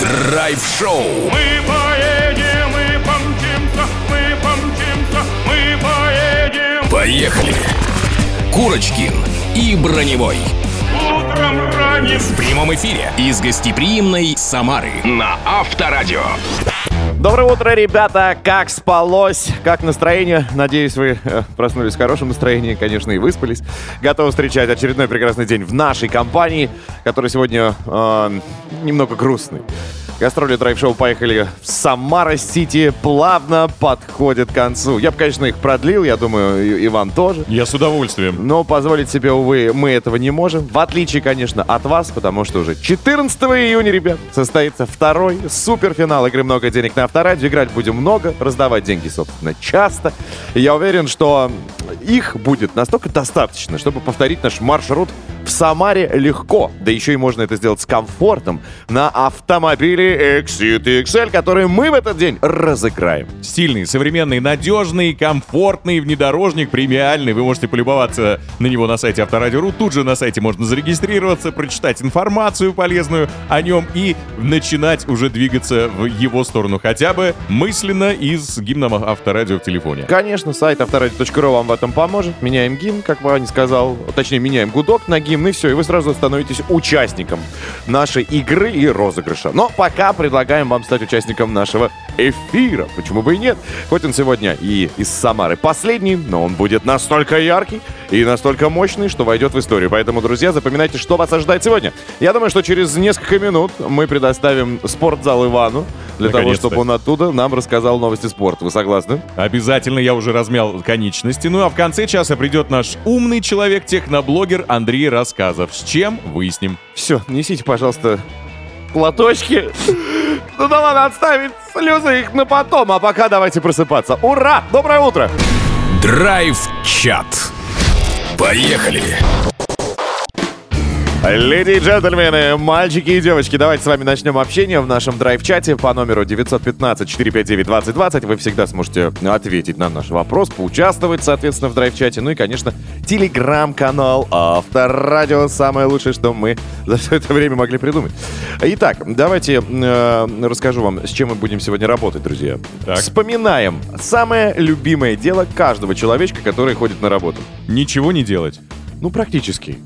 Драйв-шоу. Мы поедем, мы помчимся, мы помчимся, мы поедем. Поехали. Курочкин и Броневой. Утром ранним В прямом эфире из гостеприимной Самары на Авторадио. Доброе утро, ребята! Как спалось? Как настроение? Надеюсь, вы э, проснулись в хорошем настроении, конечно, и выспались. Готовы встречать очередной прекрасный день в нашей компании, который сегодня э, немного грустный. Гастроли драйв-шоу поехали в Самара-Сити, плавно подходит к концу. Я бы, конечно, их продлил, я думаю, Иван тоже. Я с удовольствием. Но позволить себе, увы, мы этого не можем. В отличие, конечно, от вас, потому что уже 14 июня, ребят, состоится второй суперфинал игры «Много денег» на Авторадио. Играть будем много, раздавать деньги, собственно, часто. И я уверен, что их будет настолько достаточно, чтобы повторить наш маршрут в Самаре легко. Да еще и можно это сделать с комфортом на автомобиле Exit XL, который мы в этот день разыграем. Стильный, современный, надежный, комфортный внедорожник, премиальный. Вы можете полюбоваться на него на сайте Авторадио.ру. Тут же на сайте можно зарегистрироваться, прочитать информацию полезную о нем и начинать уже двигаться в его сторону. Хотя бы мысленно и с гимном Авторадио в телефоне. Конечно, сайт авторадио.ру вам в этом поможет. Меняем гимн, как Ваня сказал. Точнее, меняем гудок на гимн, и все. И вы сразу становитесь участником нашей игры и розыгрыша. Но пока предлагаем вам стать участником нашего эфира. Почему бы и нет? Хоть он сегодня и из Самары последний, но он будет настолько яркий и настолько мощный, что войдет в историю. Поэтому, друзья, запоминайте, что вас ожидает сегодня. Я думаю, что через несколько минут мы предоставим спортзал Ивану для того, чтобы он оттуда нам рассказал новости спорта. Вы согласны? Обязательно я уже размял конечности. Ну а в конце часа придет наш умный человек, техноблогер Андрей Рассказов. С чем выясним. Все, несите, пожалуйста, платочки. Ну да ладно, отставить слезы их на потом, а пока давайте просыпаться. Ура! Доброе утро! Драйв-чат. Поехали. Леди и джентльмены, мальчики и девочки, давайте с вами начнем общение в нашем драйв-чате по номеру 915-459-2020. Вы всегда сможете ответить на наш вопрос, поучаствовать, соответственно, в драйв-чате. Ну и, конечно, телеграм-канал Авторадио. Самое лучшее, что мы за все это время могли придумать. Итак, давайте э, расскажу вам, с чем мы будем сегодня работать, друзья. Так. Вспоминаем самое любимое дело каждого человечка, который ходит на работу. Ничего не делать. Ну, практически.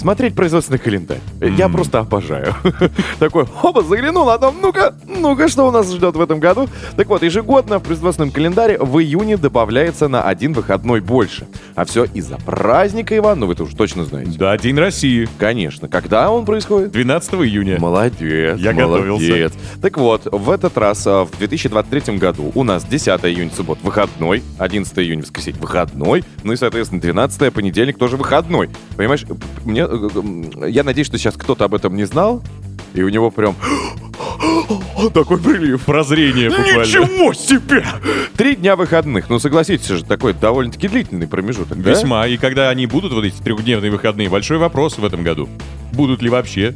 Смотреть производственный календарь. Я просто обожаю. Такой, оба, заглянул, а там, ну-ка, ну-ка, что у нас ждет в этом году? Так вот, ежегодно в производственном календаре в июне добавляется на один выходной больше. А все из-за праздника, Иван, ну вы это уже точно знаете. Да, День России. Конечно. Когда он происходит? 12 июня. Молодец, Я молодец. готовился. Так вот, в этот раз, а, в 2023 году, у нас 10 июня, суббот, выходной, 11 июня, воскресенье, выходной, ну и, соответственно, 12 понедельник тоже выходной. Понимаешь, мне, я надеюсь, что сейчас кто-то об этом не знал, и у него прям такой прилив. Прозрение буквально. Ничего себе! Три дня выходных. Ну, согласитесь же, такой довольно-таки длительный промежуток, да? Весьма. И когда они будут, вот эти трехдневные выходные, большой вопрос в этом году. Будут ли вообще?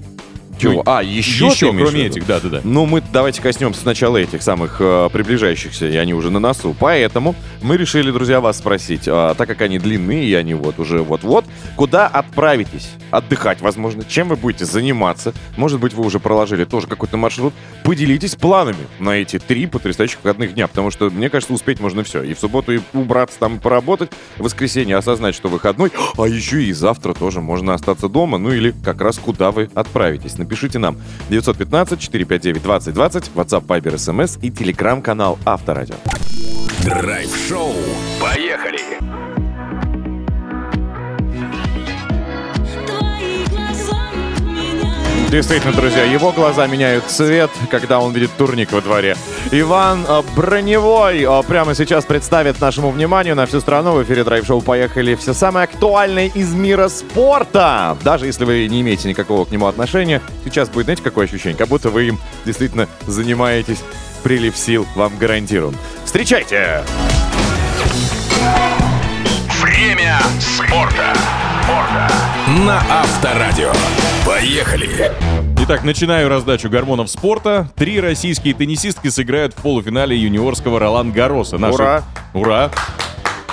Чего? А, еще, Еще, кроме этих, да-да-да. Ну, мы давайте коснемся сначала этих самых э, приближающихся, и они уже на носу. Поэтому мы решили, друзья, вас спросить, а, так как они длинные, и они вот уже вот-вот, куда отправитесь отдыхать, возможно, чем вы будете заниматься. Может быть, вы уже проложили тоже какой-то маршрут. Поделитесь планами на эти три потрясающих выходных дня, потому что, мне кажется, успеть можно все. И в субботу и убраться там, и поработать, в воскресенье осознать, что выходной, а еще и завтра тоже можно остаться дома, ну или как раз куда вы отправитесь. Напишите нам 915-459-2020, WhatsApp, Viber, SMS и телеграм-канал Авторадио. Драйв-шоу. Поехали. Действительно, друзья, его глаза меняют цвет, когда он видит турник во дворе. Иван э, Броневой э, прямо сейчас представит нашему вниманию на всю страну в эфире драйв-шоу «Поехали» все самое актуальное из мира спорта. Даже если вы не имеете никакого к нему отношения, сейчас будет, знаете, какое ощущение? Как будто вы им действительно занимаетесь. Прилив сил вам гарантирован. Встречайте! Время спорта. На Авторадио. Поехали. Итак, начинаю раздачу гормонов спорта. Три российские теннисистки сыграют в полуфинале юниорского Ролан Гароса. Ура! Ура!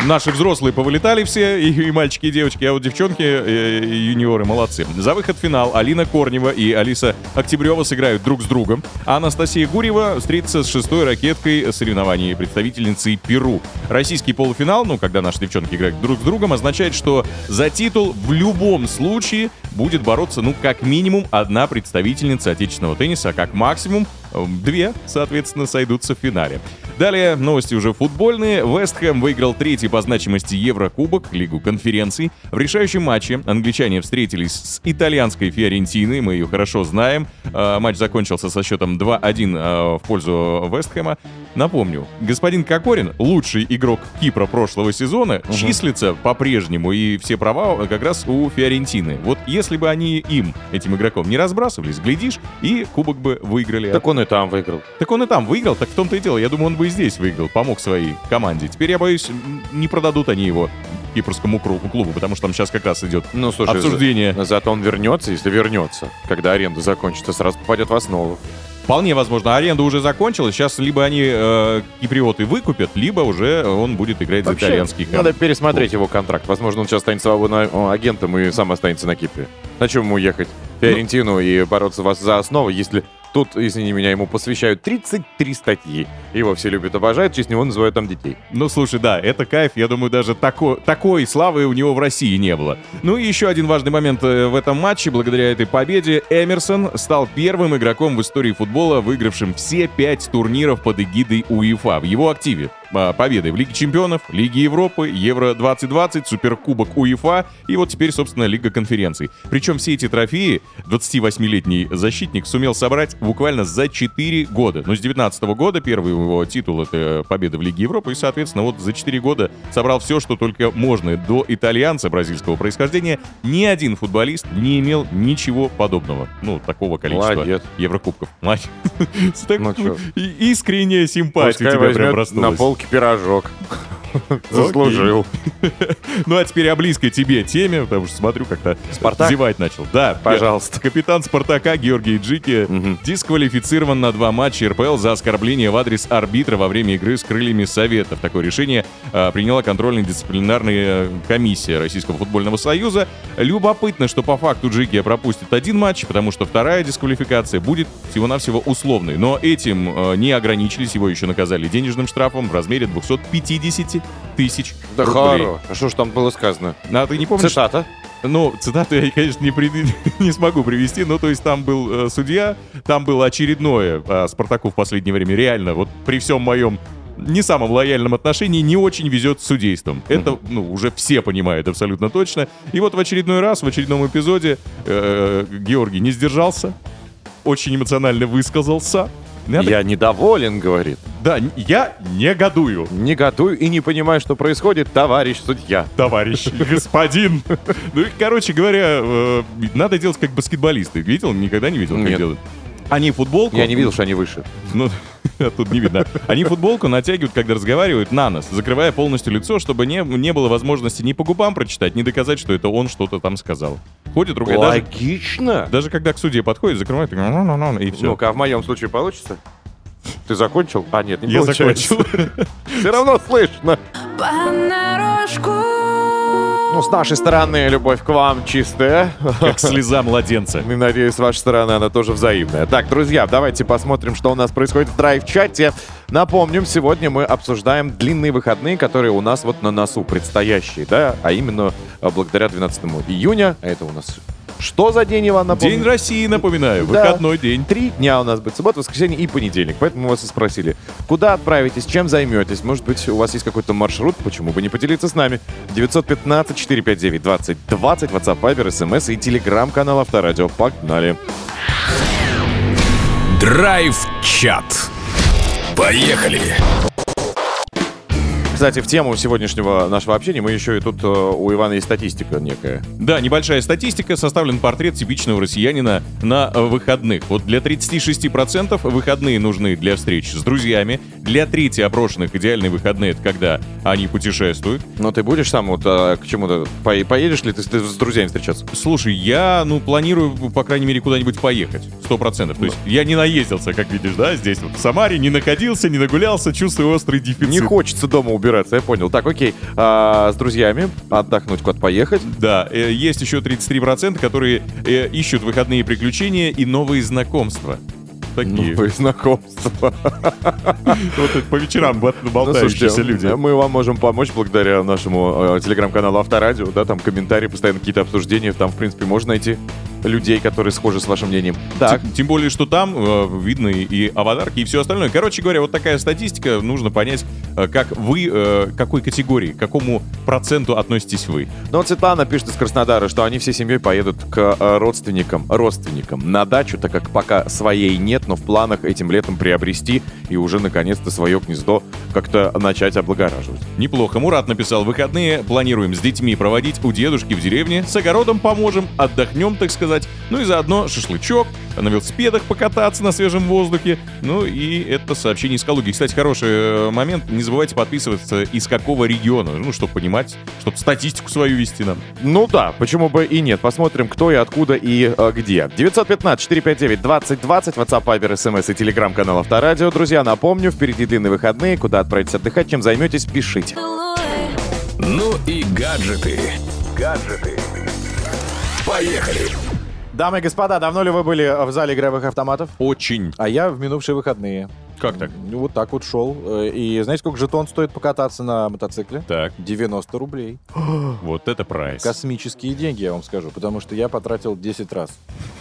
Наши взрослые повылетали все, и, и мальчики, и девочки, а вот девчонки, э, и юниоры молодцы. За выход в финал Алина Корнева и Алиса Октябрева сыграют друг с другом, а Анастасия Гурьева встретится с шестой ракеткой соревнований представительницей Перу. Российский полуфинал, ну, когда наши девчонки играют друг с другом, означает, что за титул в любом случае будет бороться, ну, как минимум, одна представительница отечественного тенниса, а как максимум э, две, соответственно, сойдутся в финале. Далее новости уже футбольные. Вест Хэм выиграл третий по значимости Еврокубок, Лигу конференций. В решающем матче англичане встретились с итальянской Фиорентиной, мы ее хорошо знаем. Э, Матч закончился со счетом 2-1 э, в пользу Вест Хэма. Напомню, господин Кокорин, лучший игрок Кипра прошлого сезона, числится по-прежнему, и все права как раз у Фиорентины. Вот если бы они им, этим игроком, не разбрасывались, глядишь, и кубок бы выиграли. Так он и там выиграл. Так он и там выиграл, так в том-то и дело. Я думаю, он бы и здесь выиграл, помог своей команде. Теперь, я боюсь, не продадут они его кипрскому клубу, потому что там сейчас как раз идет Ну, слушай, обсуждение. за- зато он вернется, если вернется. Когда аренда закончится, сразу попадет в основу. Вполне возможно, аренда уже закончилась. Сейчас либо они э, киприоты выкупят, либо уже он будет играть за Вообще, итальянский клуб. надо пересмотреть его контракт. Возможно, он сейчас станет свободным агентом и сам останется на Кипре. На чем ему ехать? В Фиорентину и бороться вас за основу, если тут, извини меня, ему посвящают 33 статьи. Его все любят, обожают, в честь него называют там детей. Ну, слушай, да, это кайф. Я думаю, даже тако- такой славы у него в России не было. Ну и еще один важный момент э, в этом матче. Благодаря этой победе Эмерсон стал первым игроком в истории футбола, выигравшим все пять турниров под эгидой УЕФА. В его активе а, победы в Лиге Чемпионов, Лиге Европы, Евро-2020, Суперкубок УЕФА и вот теперь, собственно, Лига конференций. Причем все эти трофеи 28-летний защитник сумел собрать буквально за 4 года. Ну, с 19 года первый его титул — это победа в Лиге Европы, и, соответственно, вот за 4 года собрал все, что только можно. До итальянца бразильского происхождения ни один футболист не имел ничего подобного. Ну, такого количества Молодец. Еврокубков. Молодец. Ну Искренняя симпатия Пускай тебя прям проснулась. на полке пирожок. Заслужил. Ну а теперь о близкой тебе теме, потому что смотрю, как-то Спартак? зевать начал. Да, Пожалуйста. Капитан Спартака Георгий Джики дисквалифицирован на два матча РПЛ за оскорбление в адрес арбитра во время игры с крыльями Советов. Такое решение а, приняла контрольно-дисциплинарная комиссия Российского футбольного союза. Любопытно, что по факту Джики пропустит один матч, потому что вторая дисквалификация будет всего-навсего условной. Но этим э, не ограничились, его еще наказали денежным штрафом в размере 250 тысяч Да рублей. хоро. А что ж там было сказано? А ты не помнишь? Цитата. Ну, цитату я, конечно, не, при- не смогу привести, но то есть там был э, судья, там было очередное а, Спартаку в последнее время реально, вот при всем моем не самом лояльном отношении не очень везет с судейством. Это, ну, уже все понимают абсолютно точно. И вот в очередной раз, в очередном эпизоде э, Георгий не сдержался, очень эмоционально высказался. Надо- Я недоволен, говорит. Да, я негодую. Негодую и не понимаю, что происходит, товарищ судья. товарищ, господин. Ну короче говоря, э, надо делать как баскетболисты. Видел? Никогда не видел, как делают? Они футболку... Я не видел, что они выше. Ну, тут не видно. Они футболку натягивают, когда разговаривают, на нос, закрывая полностью лицо, чтобы не, не было возможности ни по губам прочитать, ни доказать, что это он что-то там сказал. Ходит. Даже, Логично. даже когда к судье подходит, закрывает, такой, «Ну-ну-ну», и все. Ну-ка, а в моем случае получится? Ты закончил? А, нет, не Я получается. закончил. Все равно слышно. Понарошку Ну, с нашей стороны, любовь к вам чистая. Как слеза младенца. И надеюсь, с вашей стороны она тоже взаимная. Так, друзья, давайте посмотрим, что у нас происходит в драйв-чате. Напомним, сегодня мы обсуждаем длинные выходные, которые у нас вот на носу предстоящие, да, а именно а, благодаря 12 июня. А это у нас что за день, Иван, напомню? День России, напоминаю, Да. выходной день. Три дня у нас будет. Суббота, воскресенье и понедельник. Поэтому мы вас и спросили, куда отправитесь, чем займетесь. Может быть, у вас есть какой-то маршрут, почему бы не поделиться с нами. 915-459-2020, WhatsApp, Viber, SMS и телеграм-канал Авторадио. Погнали. Драйв-чат. Поехали. Кстати, в тему сегодняшнего нашего общения мы еще и тут э, у Ивана есть статистика некая. Да, небольшая статистика. Составлен портрет типичного россиянина на выходных. Вот для 36% выходные нужны для встреч с друзьями. Для трети опрошенных идеальные выходные — это когда они путешествуют. Но ты будешь сам вот э, к чему-то... по- Поедешь ли ты с, ты с друзьями встречаться? Слушай, я, ну, планирую, по крайней мере, куда-нибудь поехать. Сто процентов. То есть я не наездился, как видишь, да, здесь вот в Самаре, не находился, не нагулялся, чувствую острый дефицит. Не хочется дома убираться я понял. Так, окей. А, с друзьями отдохнуть, куда поехать. Да, э, есть еще 33%, которые э, ищут выходные приключения и новые знакомства. Такие. Новые знакомства. Вот по вечерам Ну, болтающиеся люди. Мы вам можем помочь благодаря нашему э, телеграм-каналу Авторадио, да, там комментарии, постоянно какие-то обсуждения, там, в принципе, можно найти людей, которые схожи с вашим мнением. Так, Тем, тем более, что там э, видно и аватарки, и все остальное. Короче говоря, вот такая статистика. Нужно понять, э, как вы, э, какой категории, к какому проценту относитесь вы. ну вот Светлана пишет из Краснодара, что они всей семьей поедут к э, родственникам, родственникам на дачу, так как пока своей нет, но в планах этим летом приобрести и уже наконец-то свое гнездо как-то начать облагораживать. Неплохо. Мурат написал, выходные планируем с детьми проводить у дедушки в деревне, с огородом поможем, отдохнем, так сказать. Ну и заодно шашлычок, на велосипедах покататься на свежем воздухе. Ну и это сообщение из Калуги. Кстати, хороший э, момент. Не забывайте подписываться, из какого региона, ну, чтобы понимать, чтобы статистику свою вести нам. Ну да, почему бы и нет. Посмотрим, кто и откуда и э, где. 915-459-2020, WhatsApp, Viber, SMS и телеграм-канал Авторадио. Друзья, напомню, впереди длинные выходные. Куда отправитесь отдыхать, чем займетесь, пишите. Ну и гаджеты. Гаджеты. Поехали. Дамы и господа, давно ли вы были в зале игровых автоматов? Очень. А я в минувшие выходные. Как так? Ну, Вот так вот шел. Э, И знаете, сколько жетон стоит покататься на мотоцикле? Так, 90 рублей. вот это прайс. Космические деньги, я вам скажу, потому что я потратил 10 раз.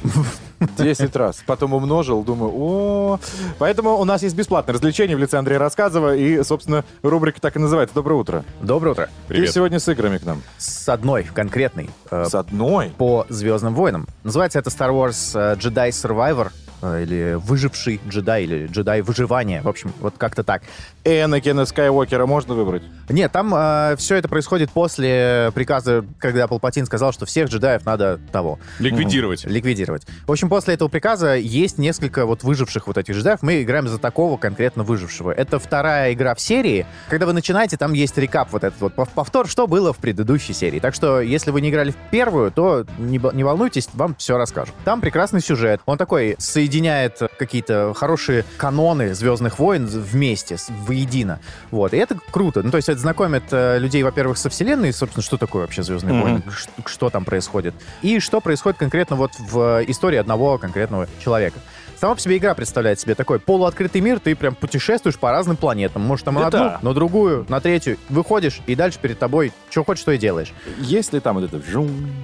10 раз. Потом умножил, думаю, о Поэтому у нас есть бесплатное развлечение в лице Андрея Рассказова, и, собственно, рубрика так и называется «Доброе утро». Доброе утро. Ты Привет. сегодня с играми к нам. С одной конкретной э, С одной. по Звездным войнам. Называется это Star Wars э, Jedi Survivor или выживший джедай, или джедай выживания. В общем, вот как-то так. Энакина Скайуокера можно выбрать? Нет, там все это происходит после приказа, когда Палпатин сказал, что всех джедаев надо того. Ликвидировать. Ликвидировать. В общем, после этого приказа есть несколько вот выживших вот этих джедаев. Мы играем за такого конкретно выжившего. Это вторая игра в серии. Когда вы начинаете, там есть рекап вот этот вот пов- повтор, что было в предыдущей серии. Так что, если вы не играли в первую, то не, не волнуйтесь, вам все расскажут. Там прекрасный сюжет. Он такой соединяет какие-то хорошие каноны Звездных войн вместе, с- воедино. Вот. И это круто. Ну, то есть это знакомит э, людей, во-первых, со вселенной, собственно, что такое вообще Звездные Мгм. войны, ш- что там происходит. И что происходит конкретно вот в истории одного конкретного человека. Сама по себе игра представляет себе такой полуоткрытый мир, ты прям путешествуешь по разным планетам. Может, там на Да. одну, на другую, на третью. Выходишь, и дальше перед тобой что хочешь, что и делаешь. Есть ли там вот это?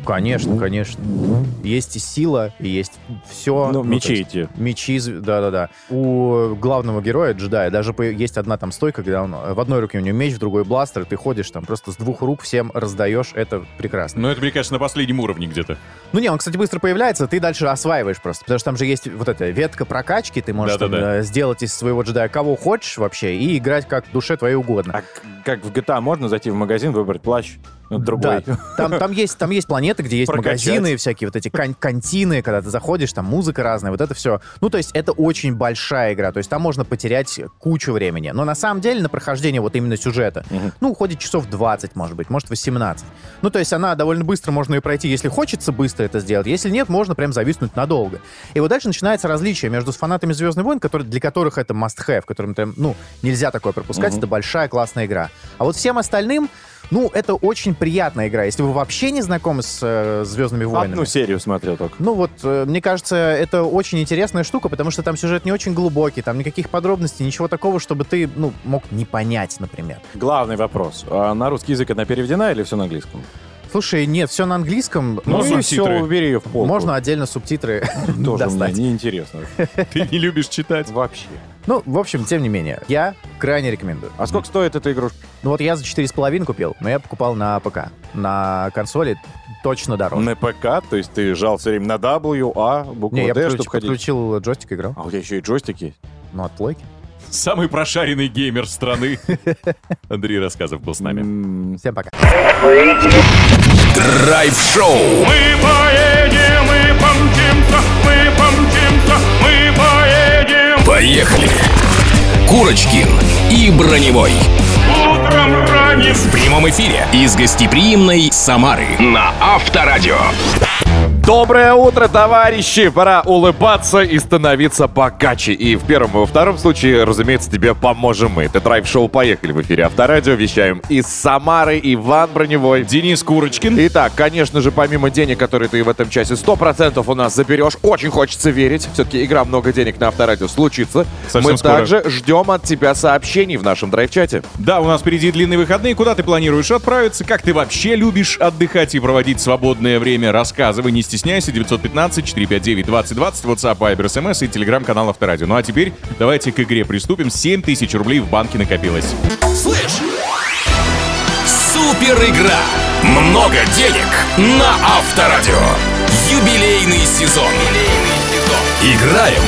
Конечно, конечно. Есть и сила, и есть все. Ну, мечи эти. Мечи, да-да-да. У главного героя, джедая, даже есть одна там стойка, когда он э, в одной руке у него меч, в другой бластер, ты ходишь там просто с двух рук всем раздаешь, это прекрасно. Но это, мне кажется, на последнем уровне где-то. Ну не, он, кстати, быстро появляется, ты дальше осваиваешь просто, потому что там же есть вот эта ветка прокачки, ты можешь там, э, сделать из своего джедая кого хочешь вообще и играть как душе твоей угодно. А как в GTA можно зайти в магазин, выбрать плащ, ну, другой. Да, там, там, есть, там есть планеты, где есть Прокачать. магазины, всякие вот эти кан- кантины, когда ты заходишь, там музыка разная, вот это все. Ну, то есть это очень большая игра, то есть там можно потерять кучу времени. Но на самом деле на прохождение вот именно сюжета, ну, уходит часов 20, может быть, может 18. Ну, то есть она довольно быстро можно ее пройти, если хочется быстро это сделать. Если нет, можно прям зависнуть надолго. И вот дальше начинается различие между фанатами Звездных войн, которые, для которых это must-have, которым ну, нельзя такое пропускать, это большая классная игра. А вот всем остальным, ну, это очень приятная игра. Если вы вообще не знакомы с э, Звездными войнами. Одну серию смотрел только. Ну вот, э, мне кажется, это очень интересная штука, потому что там сюжет не очень глубокий, там никаких подробностей, ничего такого, чтобы ты, ну, мог не понять, например. Главный вопрос. А на русский язык она переведена или все на английском? Слушай, нет, все на английском. Ну, Можно и все, убери ее в полку. Можно отдельно субтитры Тоже мне достать. неинтересно. Ты не любишь читать. Вообще. Ну, в общем, тем не менее, я крайне рекомендую. А сколько стоит эта игрушка? Ну вот я за 4,5 купил, но я покупал на ПК. На консоли точно дороже. На ПК, то есть ты жал все время на W, А, букву Не, я D, подключ- чтобы ходить. подключил джойстик, играл. А у тебя еще и джойстики есть? Ну, от плойки. Самый прошаренный геймер страны. Андрей Рассказов был с нами. Всем пока. Драйв-шоу. Мы поедем, мы помчимся, мы помчимся. Поехали. Курочкин и Броневой. Утром ранним В прямом эфире из гостеприимной Самары на Авторадио. Доброе утро, товарищи! Пора улыбаться и становиться богаче. И в первом и во втором случае, разумеется, тебе поможем мы. Это драйв-шоу «Поехали» в эфире Авторадио. Вещаем из Самары Иван Броневой. Денис Курочкин. Итак, конечно же, помимо денег, которые ты в этом часе 100% у нас заберешь, очень хочется верить. Все-таки игра «Много денег» на Авторадио случится. Совсем мы скоро. также ждем от тебя сообщений в нашем драйв-чате. Да, у нас впереди длинные выходные. Куда ты планируешь отправиться? Как ты вообще любишь отдыхать и проводить свободное время? Рассказывай, не стесняйся. 915-459-2020, WhatsApp, Viber, SMS и телеграм-канал Авторадио. Ну а теперь давайте к игре приступим. 7 тысяч рублей в банке накопилось. Слышь! Супер игра! Много денег на Авторадио. Юбилейный сезон. Играем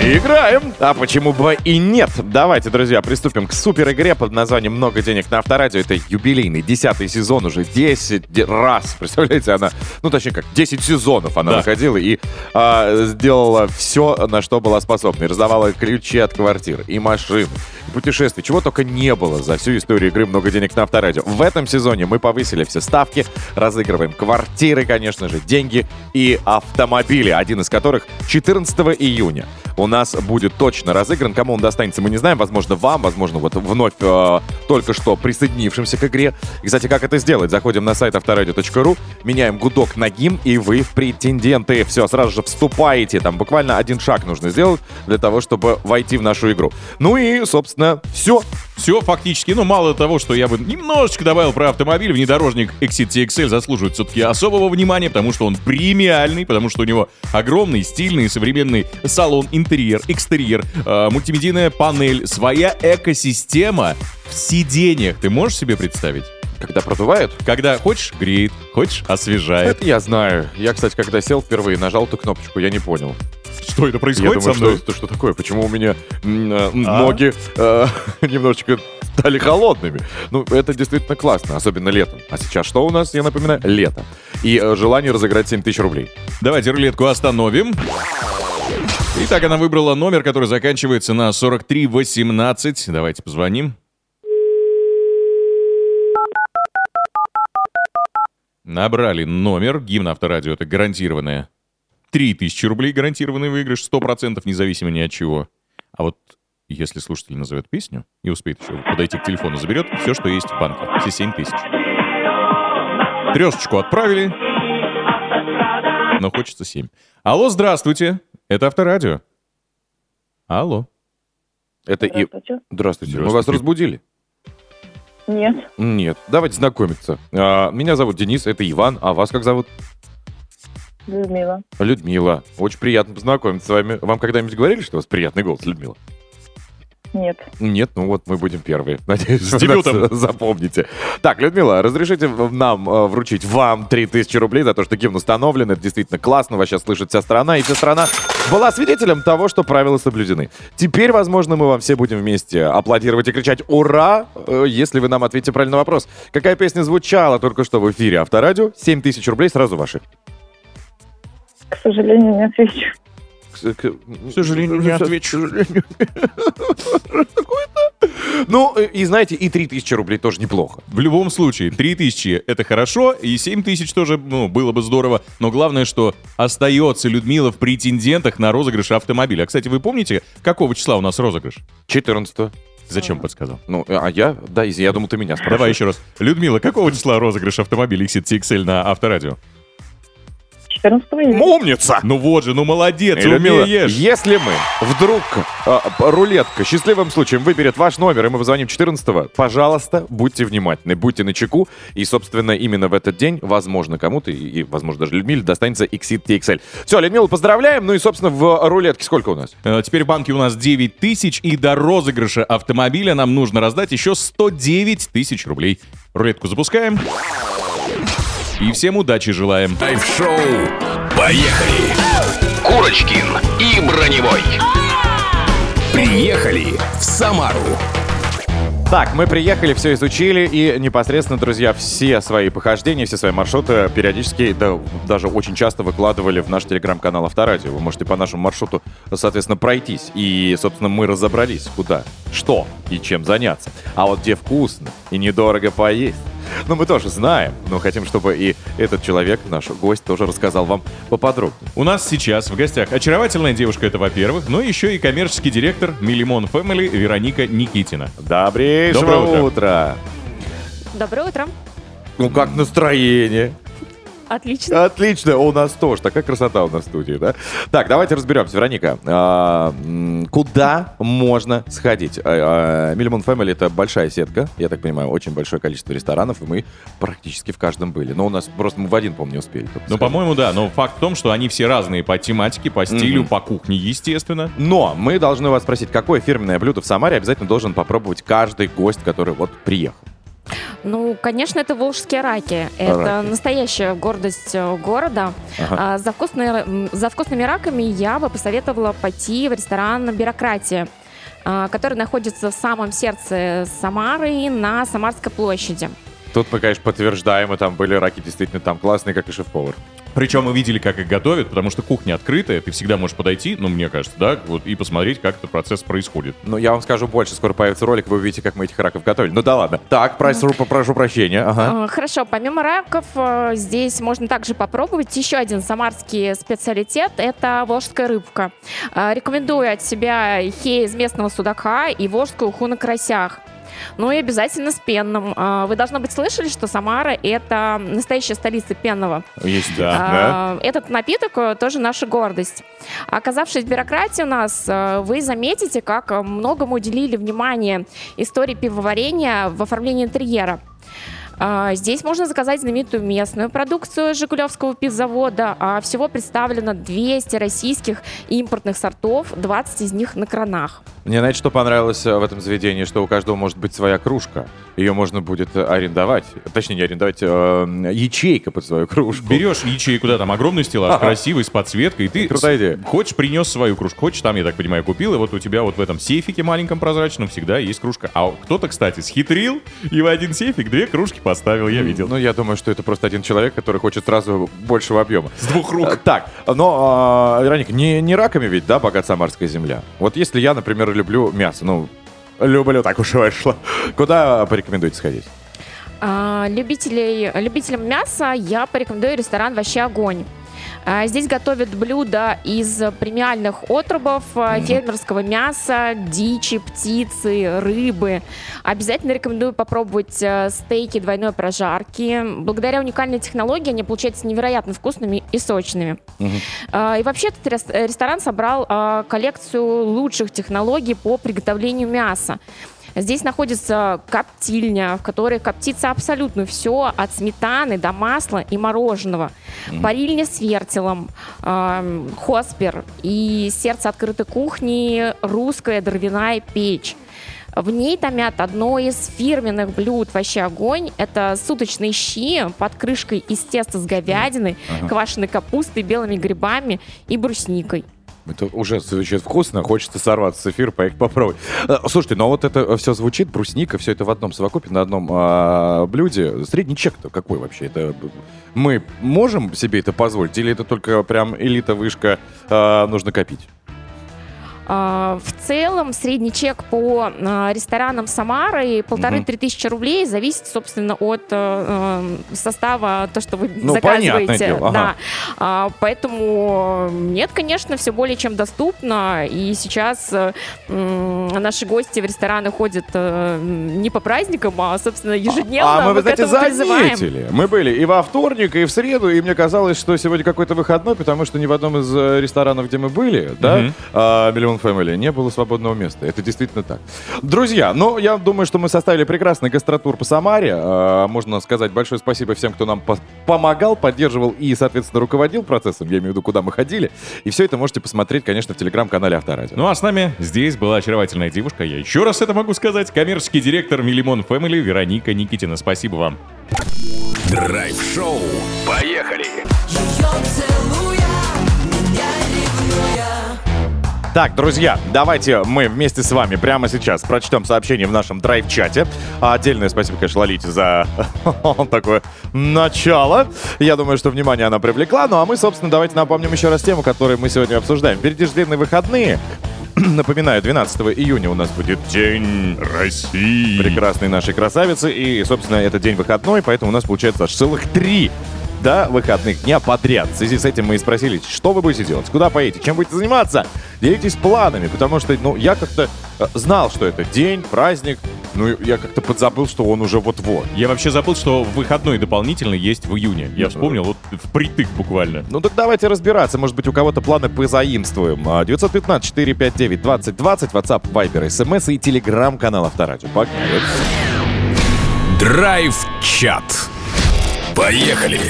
Играем! А почему бы и нет? Давайте, друзья, приступим к супер игре под названием «Много денег на Авторадио». Это юбилейный, десятый сезон уже, 10 де- раз. Представляете, она, ну точнее как, 10 сезонов она Да. выходила и а, сделала все, на что была способна. И раздавала ключи от квартир, и машин, и путешествий. Чего только не было за всю историю игры «Много денег на Авторадио». В этом сезоне мы повысили все ставки, разыгрываем квартиры, конечно же, деньги и автомобили, один из которых 14 июня у нас будет точно разыгран. Кому он достанется, мы не знаем. Возможно, вам, возможно, вот вновь э, только что присоединившимся к игре. И, кстати, как это сделать? Заходим на сайт авторадио.ру, меняем гудок на гим, и вы в претенденты. Все, сразу же вступаете. Там буквально один шаг нужно сделать для того, чтобы войти в нашу игру. Ну и, собственно, все. Все фактически, ну мало того, что я бы немножечко добавил про автомобиль, внедорожник Exit TXL заслуживает все-таки особого внимания, потому что он премиальный, потому что у него огромный, стильный, современный салон, интерьер, экстерьер, э, мультимедийная панель, своя экосистема в сиденьях. Ты можешь себе представить? Когда продувает, Когда хочешь, греет, хочешь, освежает. это я знаю. Я, кстати, когда сел впервые, нажал эту кнопочку, я не понял. Что это Я происходит думаю, со мной? что, это что такое? Почему у меня э, А? ноги э, немножечко стали холодными? Ну, это действительно классно, особенно летом. А сейчас что у нас, я напоминаю, лето. И э, желание разыграть 7 тысяч рублей. Давайте рулетку остановим. Итак, она выбрала номер, который заканчивается на 4318. Давайте позвоним. Набрали номер. Гимн Авторадио. Это гарантированное. 3000 рублей гарантированный выигрыш. 100% независимо ни от чего. А вот если слушатель назовет песню и успеет еще подойти к телефону, заберет все, что есть в банке. Все 7 тысяч. Трешечку отправили. Но хочется 7. Алло, здравствуйте. Это Авторадио. Алло. Это и... Здравствуйте. Здравствуйте. Мы вас разбудили? Нет, Нет. Давайте знакомиться. А, меня зовут Денис, это Иван. А вас как зовут? Людмила. Людмила. Очень приятно познакомиться с вами. Вам когда-нибудь говорили, что у вас приятный голос, Людмила? Нет. Нет, ну вот мы будем первые. Надеюсь, С дебютом. запомните. Так, Людмила, разрешите нам э, вручить вам 3000 рублей за то, что гимн установлен. Это действительно классно. Вас сейчас слышит вся страна. И вся страна была свидетелем того, что правила соблюдены. Теперь, возможно, мы вам все будем вместе аплодировать и кричать «Ура!», э, если вы нам ответите правильный вопрос. Какая песня звучала только что в эфире Авторадио? 7000 рублей сразу ваши. К сожалению, не отвечу. К, сожалению, не отвечу. К сожалению. Какой-то. Ну, и знаете, и 3000 рублей тоже неплохо. В любом случае, 3000 это хорошо, и 7000 тоже, ну, было бы здорово. Но главное, что остается Людмила в претендентах на розыгрыш автомобиля. А, кстати, вы помните, какого числа у нас розыгрыш? 14 Зачем подсказал? Ну, а я, да, извини, я думал, ты меня спрашиваешь. Давай еще раз. Людмила, какого числа розыгрыш автомобиля Exit TXL на Авторадио? 14 июля. Умница! Ну вот же, ну молодец, Людмила, умеешь. если мы вдруг а, п- рулетка счастливым случаем выберет ваш номер, и мы позвоним 14 пожалуйста, будьте внимательны, будьте на чеку. И, собственно, именно в этот день, возможно, кому-то, и, и, возможно, даже Людмиле достанется Exit TXL. Все, Людмила, поздравляем. Ну и, собственно, в рулетке сколько у нас? Э, Теперь в банке у нас 9 тысяч, и до розыгрыша автомобиля нам нужно раздать еще 109 тысяч рублей. Рулетку запускаем. И всем удачи желаем. Драйв-шоу «Поехали!» Курочкин и Броневой. Приехали в Самару. Так, мы приехали, все изучили, и непосредственно, друзья, все свои похождения, все свои маршруты периодически, да, даже очень часто выкладывали в наш телеграм-канал Авторадио. Вы можете по нашему маршруту, соответственно, пройтись. И, собственно, мы разобрались, куда, что и чем заняться. А вот где вкусно и недорого поесть, Но мы тоже знаем, но хотим, чтобы и этот человек, наш гость, тоже рассказал вам поподробнее. У нас сейчас в гостях очаровательная девушка, это во-первых, но еще и коммерческий директор Милимон Family Вероника Никитина. Добрейшего Доброе утро. утра. Доброе утро. Ну как настроение? Отлично. Отлично, у нас тоже. Такая красота у нас в студии, да? Так, давайте разберемся. Вероника, а, куда можно сходить? А, а, Milliman Family — это большая сетка, я так понимаю, очень большое количество ресторанов, и мы практически в каждом были. Но у нас просто мы в один, не успели. Ну, по-моему, да, но факт в том, что они все разные по тематике, по стилю, по кухне, естественно. Но мы должны вас спросить, какое фирменное блюдо в Самаре обязательно должен попробовать каждый гость, который вот приехал? Ну, конечно, это волжские раки. Это Раки. настоящая гордость э, города. Ага. А, за, вкусные- за вкусными раками я бы посоветовала пойти в ресторан «Бюрократия», а, который находится в самом сердце Самары на Самарской площади. Тут мы, конечно, подтверждаем, и там были раки действительно там классные, как и шеф-повар. Причем мы видели, как их готовят, потому что кухня открытая, ты всегда можешь подойти, ну, мне кажется, да, вот, и посмотреть, как этот процесс происходит. Ну, я вам скажу больше, скоро появится ролик, вы увидите, как мы этих раков готовили. Ну да ладно. Так, прошу, попрошу прощения. Ага. А, Хорошо, помимо раков, э, здесь можно также попробовать еще один самарский специалитет – это волжская рыбка. А, Рекомендую от себя хей из местного судака и волжскую уху на карасях. Ну и обязательно с пенным. А, Вы, должно быть, слышали, что Самара – это настоящая столица пенного. Есть, да. А, Этот напиток э, тоже наша гордость. Оказавшись в бюрократии у нас, э, вы заметите, как многому уделили внимание истории пивоварения в оформлении интерьера. А, Здесь можно заказать знаменитую местную продукцию Жигулевского пивзавода. А Всего представлено 200 российских и импортных сортов, 20 из них на кранах. Мне, знаете, что понравилось э, в этом заведении, что у каждого может быть своя кружка. Ее можно будет э, арендовать. Точнее, не арендовать, э, ячейка под свою кружку. Берешь ячейку, да, там огромный стеллаж, Ага. красивый, с подсветкой, и ты Крутая идея. хочешь, принес свою кружку, хочешь, там, я так понимаю, купил, и вот у тебя вот в этом сейфике маленьком прозрачном всегда есть кружка. А кто-то, кстати, схитрил и в один сейфик две кружки поставил, я видел. Ну, я думаю, что это просто один человек, который хочет сразу большего объема. С двух рук. Так, но, э, Вероника, не, не раками ведь, да, богат самарская земля? Вот если я, например, люблю мясо, ну, люблю, так уж и вышло. Куда порекомендуете сходить? А, Любителей, любителям мяса я порекомендую ресторан «Вообще огонь». А, Здесь готовят блюда из премиальных отрубов, а, фермерского мяса, дичи, птицы, рыбы. Обязательно рекомендую попробовать э, стейки двойной прожарки. Благодаря уникальной технологии они получаются невероятно вкусными и сочными. А, И вообще этот рес- ресторан собрал а, коллекцию лучших технологий по приготовлению мяса. Здесь находится коптильня, в которой коптится абсолютно все, от сметаны до масла и мороженого. Парильня с вертелом, эм, хоспер и сердце открытой кухни, русская дровяная печь. В ней томят одно из фирменных блюд вообще огонь. Это суточные щи под крышкой из теста с говядиной, квашеной капустой, белыми грибами и брусникой. Это уже звучит вкусно, хочется сорваться с эфира, поехать попробовать. Э, Слушайте, но вот это все звучит, брусника, все это в одном совокупе, на одном а, блюде. Средний чек-то какой вообще? Это мы можем себе это позволить, или это только прям элита, вышка, а, нужно копить? А, В целом средний чек по а, ресторанам Самары полторы-три тысячи рублей зависит, собственно, от э, э, состава, то, что вы Ну, заказываете. дело, ага. Да. А, Поэтому нет, конечно, все более чем доступно. И сейчас э, наши гости в рестораны ходят не по праздникам, а, собственно, ежедневно. а мы, вы к знаете, этому призываем. заметили. Мы были и во вторник, и в среду, и мне казалось, что сегодня какой-то выходной, потому что ни в одном из ресторанов, где мы были, да, Мгм. Миллион Family, не было свободного места. Это действительно так. Друзья, ну, я думаю, что мы составили прекрасный гастротур по Самаре. А, Можно сказать большое спасибо всем, кто нам по- помогал, поддерживал и, соответственно, руководил процессом. Я имею в виду, куда мы ходили. И все это можете посмотреть, конечно, в телеграм-канале Авторадио. Ну а с нами здесь была очаровательная девушка, я еще раз это могу сказать, коммерческий директор Милимон Family Вероника Никитина. Спасибо вам. Драйв-шоу. Поехали. Так, друзья, давайте мы вместе с вами прямо сейчас прочтем сообщение в нашем драйв-чате. А Отдельное спасибо, конечно, Лолите за такое начало. Я думаю, что внимание она привлекла. Ну а мы, собственно, давайте напомним еще раз тему, которую мы сегодня обсуждаем. Впереди же длинные выходные. Напоминаю, 12 июня у нас будет День России. прекрасной нашей красавицы. И, собственно, это день выходной, поэтому у нас получается аж целых три да, выходных дня подряд. В связи с этим мы и спросили, что вы будете делать, куда поедете, чем будете заниматься. Делитесь планами, потому что, ну, я как-то э, знал, что это день, праздник, ну, я как-то подзабыл, что он уже вот-вот. Я вообще забыл, что выходной дополнительно есть в июне. Я вспомнил вот впритык буквально. Ну так давайте разбираться. Может быть, у кого-то планы позаимствуем. А, 915-459-2020, WhatsApp, Viber, SMS и телеграм-канал Авторадио. Погнали. Драйв-чат. Поехали.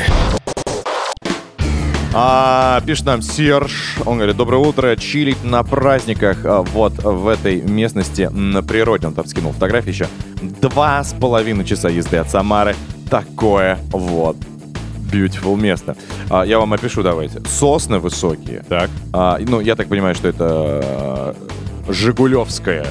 А, пишет нам Серж. Он говорит, доброе утро. Чилить на праздниках а, вот в этой местности на природе. Он там скинул фотографии еще. Два с половиной часа езды от Самары. Такое вот. Beautiful место. А, я вам опишу, давайте. Сосны высокие. Так. А, ну, я так понимаю, что это э, Жигулевское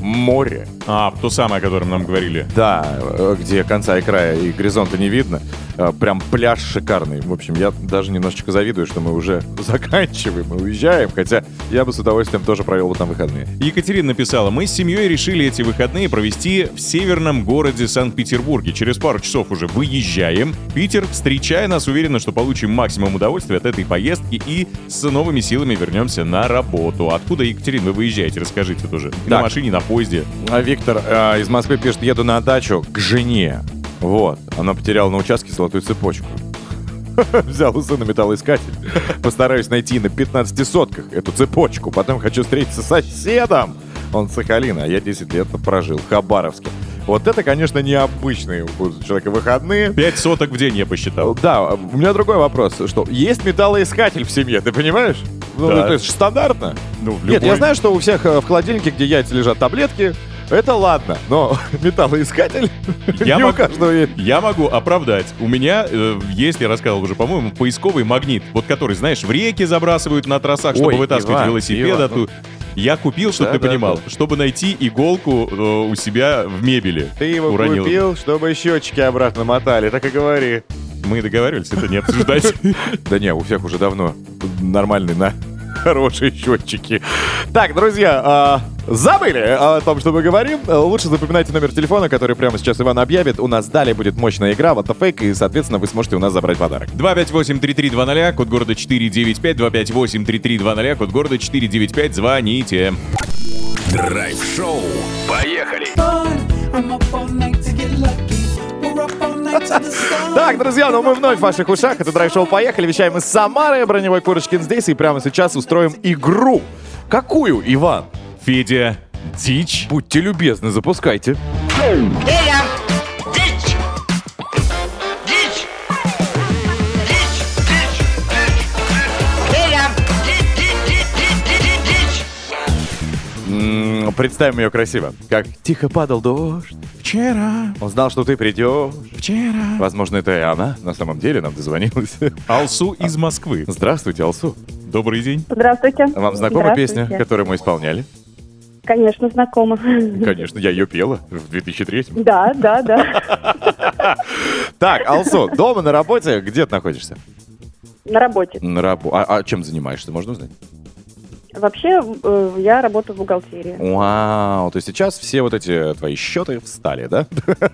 море. А, то самое, о котором нам говорили. Да, э, где конца и края и горизонта не видно. Э, Прям пляж шикарный. В общем, я даже немножечко завидую, что мы уже заканчиваем и уезжаем. Хотя я бы с удовольствием тоже провел бы там выходные. Екатерина написала, мы с семьей решили эти выходные провести в северном городе Санкт-Петербурге. Через пару часов уже выезжаем. Питер, встречая нас, уверена, что получим максимум удовольствия от этой поездки и с новыми силами вернемся на работу. Откуда, Екатерина, вы выезжаете? Расскажите тоже. На машине, на поезде. А Виктор э, из Москвы пишет, еду на дачу к жене. Вот, она потеряла на участке золотую цепочку. Взял у сына металлоискатель. Постараюсь найти на 15 сотках эту цепочку. Потом хочу встретиться с соседом. Он с Сахалина, а я 10 лет прожил в Хабаровске. Вот это, конечно, необычные у человека выходные. Пять соток в день я посчитал. Да, у меня другой вопрос, что есть металлоискатель в семье, ты понимаешь? Ну, Да. это же стандартно. Ну, в Нет, я любой- знаю, что у всех э, в холодильнике, где яйца лежат таблетки, это ладно, но металлоискатель Я не у могу- каждого есть. Я могу оправдать. У меня э, есть, я рассказывал уже, по-моему, поисковый магнит. Вот который, знаешь, в реки забрасывают на трассах, чтобы Ой, вытаскивать Иван, велосипед. Иван, оттуда. Я купил, чтобы Да, ты да, понимал, да. чтобы найти иголку э, у себя в мебели. Ты его Уронил. купил, чтобы счетчики обратно мотали, так и говори. Мы договаривались это не обсуждать. Да не, у всех уже давно нормальные на хорошие счетчики. Так, друзья, а, забыли о том, что мы говорим. Э, Лучше запоминайте номер телефона, который прямо сейчас Иван объявит. У нас далее будет мощная игра, вот фейк, и, соответственно, вы сможете у нас забрать подарок. 258-3320, код города 495, 258-3320, код города 495, звоните. Драйв-шоу. Поехали. Так, друзья, ну мы вновь в ваших ушах. Это драйв-шоу «Поехали». Вещаем из Самары. Броневой Курочкин здесь. И прямо сейчас устроим игру. Какую, Иван? Федя, дичь. Будьте любезны, запускайте. Федя! Представим ее красиво. Как тихо падал дождь. Вчера, Он знал, что ты придешь. вчера. Возможно, это и она. На самом деле нам дозвонилась. Алсу из Москвы. Здравствуйте, Алсу. Добрый день. Здравствуйте. Вам знакома песня, Здравствуйте. которую мы исполняли? Конечно, знакома. Конечно, я ее пела в 2003 Да, да, да. Так, Алсу, дома, на работе, где ты находишься? На работе. На рабо... а, а чем занимаешься, можно узнать? Вообще, э, я работаю в бухгалтерии. Вау, то есть сейчас все вот эти твои счеты встали, да?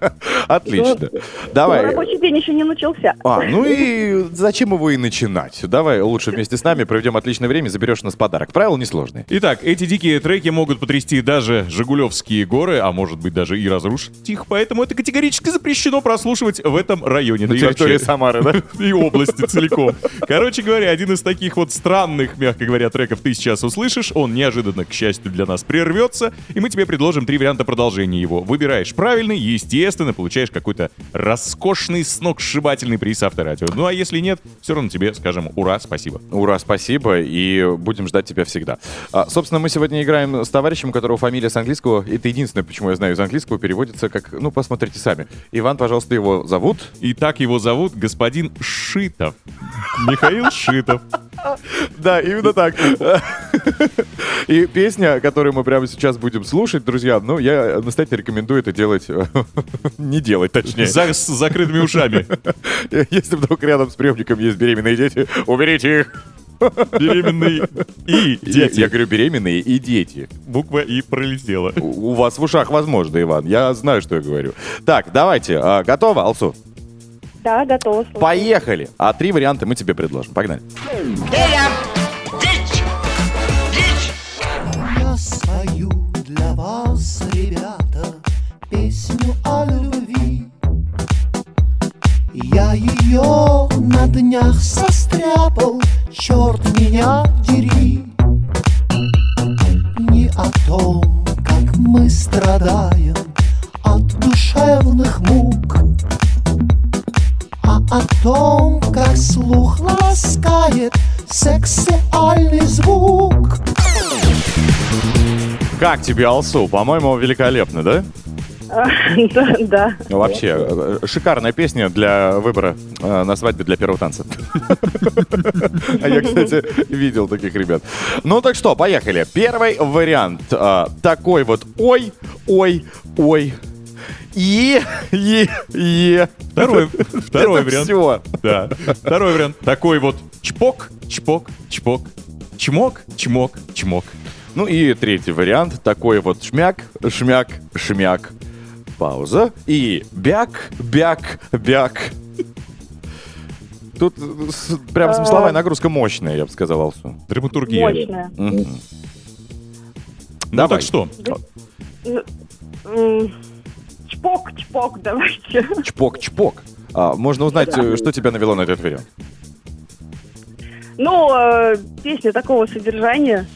Отлично. Но Давай. рабочий день еще не начался. А, ну и зачем его и начинать? Давай лучше вместе с нами проведем отличное время, заберешь у нас подарок. Правила несложные. Итак, эти дикие треки могут потрясти даже Жигулевские горы, а может быть даже и разрушить их, поэтому это категорически запрещено прослушивать в этом районе. На да территории вообще- Самары, да? и области целиком. Короче говоря, один из таких вот странных, мягко говоря, треков ты сейчас услышишь. Он неожиданно, к счастью для нас, прервется, и мы тебе предложим три варианта продолжения его. Выбираешь правильный, естественно, получаешь какой-то роскошный, сногсшибательный приз авторадио. Ну а если нет, все равно тебе скажем ура, спасибо. Ура, спасибо, и будем ждать тебя всегда. А, собственно, мы сегодня играем с товарищем, у которого фамилия с английского, это единственное, почему я знаю из английского, переводится как, ну, посмотрите сами. Иван, пожалуйста, его зовут. И так его зовут господин Шитов. Михаил Шитов. Да, именно так. И песня, которую мы прямо сейчас будем слушать, друзья, ну, я настоятельно рекомендую это делать, не делать, точнее. С закрытыми ушами. Если вдруг рядом с приемником есть беременные дети, уберите их. Беременные и дети. я говорю, беременные и дети. Буква И пролетела. У у вас в ушах возможно, Иван. Я знаю, что я говорю. Так, давайте. а, готово, Алсу? Да, готова. слушаю. Поехали. А три варианта мы тебе предложим. Погнали. Геля! Дичь! Дичь! Я спою для вас, ребята, песню о любви. Я ее на днях состряпал, черт меня дери. Не о том, как мы страдаем от душевных мук, о том, как слух ласкает сексуальный звук. Как тебе, Алсу? По-моему, великолепно, да? Да, да. Ну, Вообще, э, шикарная песня для выбора э, на свадьбе для первого танца. А я, кстати, видел таких ребят. Ну так что, поехали. Первый вариант. э, Такой вот ой, ой, ой. Е, е, е. Второй, второй Это вариант. всё. Да. Второй вариант. Такой вот чпок, чпок, чпок. Чмок, чмок, чмок. Ну и третий вариант. Такой вот шмяк, шмяк, шмяк. Пауза. И бяк, бяк, бяк. Тут с- прям смысловая нагрузка мощная, я бы сказал, Алсу. Драматургия. Мощная. Мгм. Ну Давай. так что? Ну, м, Чпок, чпок, давайте. Чпок-чпок. А, можно узнать, э, что тебя навело на этот вариант? Ну, э, песня такого содержания.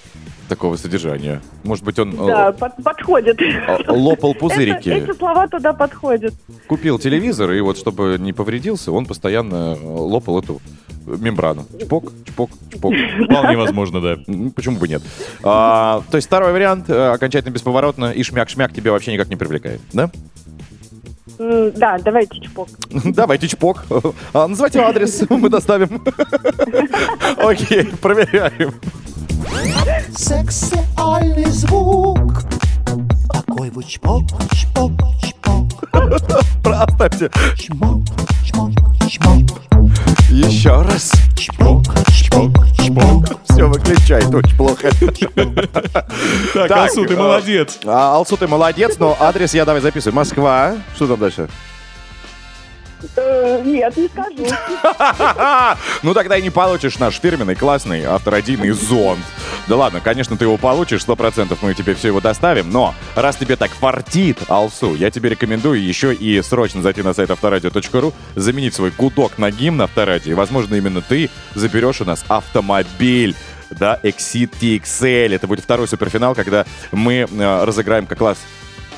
Такого содержания. Может быть, он э, Да, под- подходит. э, лопал пузырики. Это- Эти слова туда подходят. Купил телевизор, и вот чтобы не повредился, он постоянно э, лопал эту мембрану. Чпок, чпок, чпок. Вполне возможно, да. Почему бы нет? А, то есть второй вариант, э, окончательно бесповоротно, и шмяк-шмяк тебя вообще никак не привлекает, да? Да, давайте чпок. Давайте чпок. А, Называйте адрес, мы доставим. Окей, проверяем. Сексуальный звук. Такой вот чпок, чпок, чпок, Оставьте. чмок, чмок, чмок, Еще раз. чпок, чпок, чпок. Все, выключай, очень плохо. Так, Алсу, ты э, молодец. А, Алсу, ты молодец, но адрес я давай записываю. Москва. Что там дальше? Э, Нет, не скажу. Ну тогда и не получишь наш фирменный, классный, автородийный зонт. Да ладно, конечно, ты его получишь, сто процентов мы тебе все его доставим, но раз тебе так фартит, Алсу, я тебе рекомендую еще и срочно зайти на сайт авторадио.ру, заменить свой гудок на гимн авторадио, и, возможно, именно ты заберешь у нас автомобиль. Да, Exit TXL. Это будет второй суперфинал, когда мы э, разыграем как класс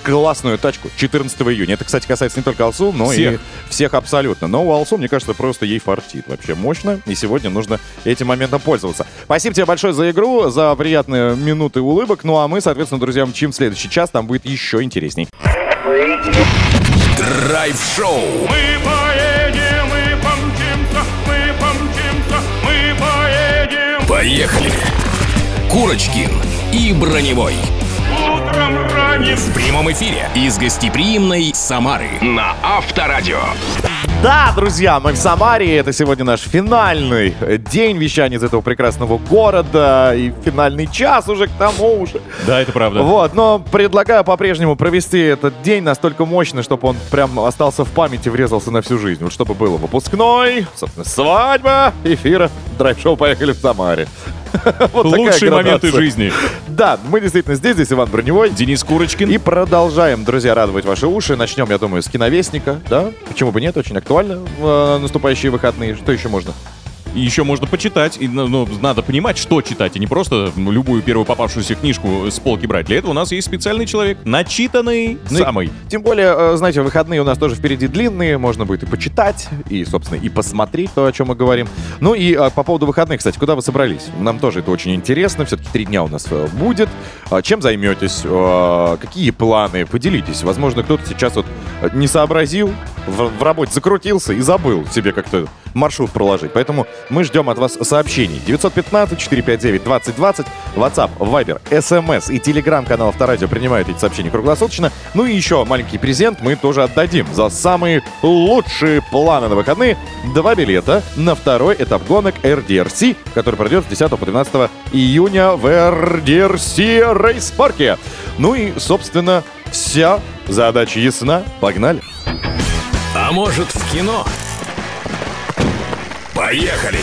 классную тачку 14 июня. Это, кстати, касается не только Алсу, но Всех. и всех абсолютно. Но у Алсу, мне кажется, просто ей фартит. Вообще мощно. И сегодня нужно этим моментом пользоваться. Спасибо тебе большое за игру, за приятные минуты улыбок. Ну а мы, соответственно, друзья, мчим в следующий час. Там будет еще интересней. Драйв-шоу. Мы поедем, мы помчимся, мы помчимся, мы поедем. Поехали. Курочкин и Броневой. Ранним В прямом эфире из гостеприимной Самары на Авторадио. Да, друзья, мы в Самаре. Это сегодня наш финальный э, день вещания из этого прекрасного города. И финальный час уже к тому же. Да, это правда. Вот, но предлагаю по-прежнему провести этот день настолько мощно, чтобы он прям остался в памяти, врезался на всю жизнь. Вот чтобы было выпускной, собственно, свадьба, эфира, драйв-шоу «Поехали в Самаре». Вот Лучшие моменты жизни. Да, мы действительно здесь, здесь Иван Броневой. Денис Курочкин. И продолжаем, друзья, радовать ваши уши. Начнем, я думаю, с киновестника, да? Почему бы нет, очень актуально в э, наступающие выходные. Что еще можно? И еще можно почитать. И, ну, ну, надо понимать, что читать, и не просто любую первую попавшуюся книжку с полки брать. Для этого у нас есть специальный человек, начитанный Ну самый. Тем более, э, знаете, выходные у нас тоже впереди длинные, можно будет и почитать, и, собственно, и посмотреть то, о чем мы говорим. Ну и э, по поводу выходных, кстати, куда вы собрались? Нам тоже это очень интересно, все-таки три дня у нас э, будет. А Чем займетесь? Э, Какие планы? Поделитесь. Возможно, кто-то сейчас вот э, не сообразил, в, в работе закрутился и забыл себе как-то маршрут проложить. Поэтому мы ждем от вас сообщений. 915-459-2020, WhatsApp, Viber, SMS и телеграм-канал Авторадио принимают эти сообщения круглосуточно. Ну и еще маленький презент мы тоже отдадим за самые лучшие планы на выходные. Два билета на второй этап гонок RDRC, который пройдет с 10 по 12 июня в RDRC Рейс-парке. Ну и, собственно, вся задача ясна. Погнали. А может в кино? Поехали!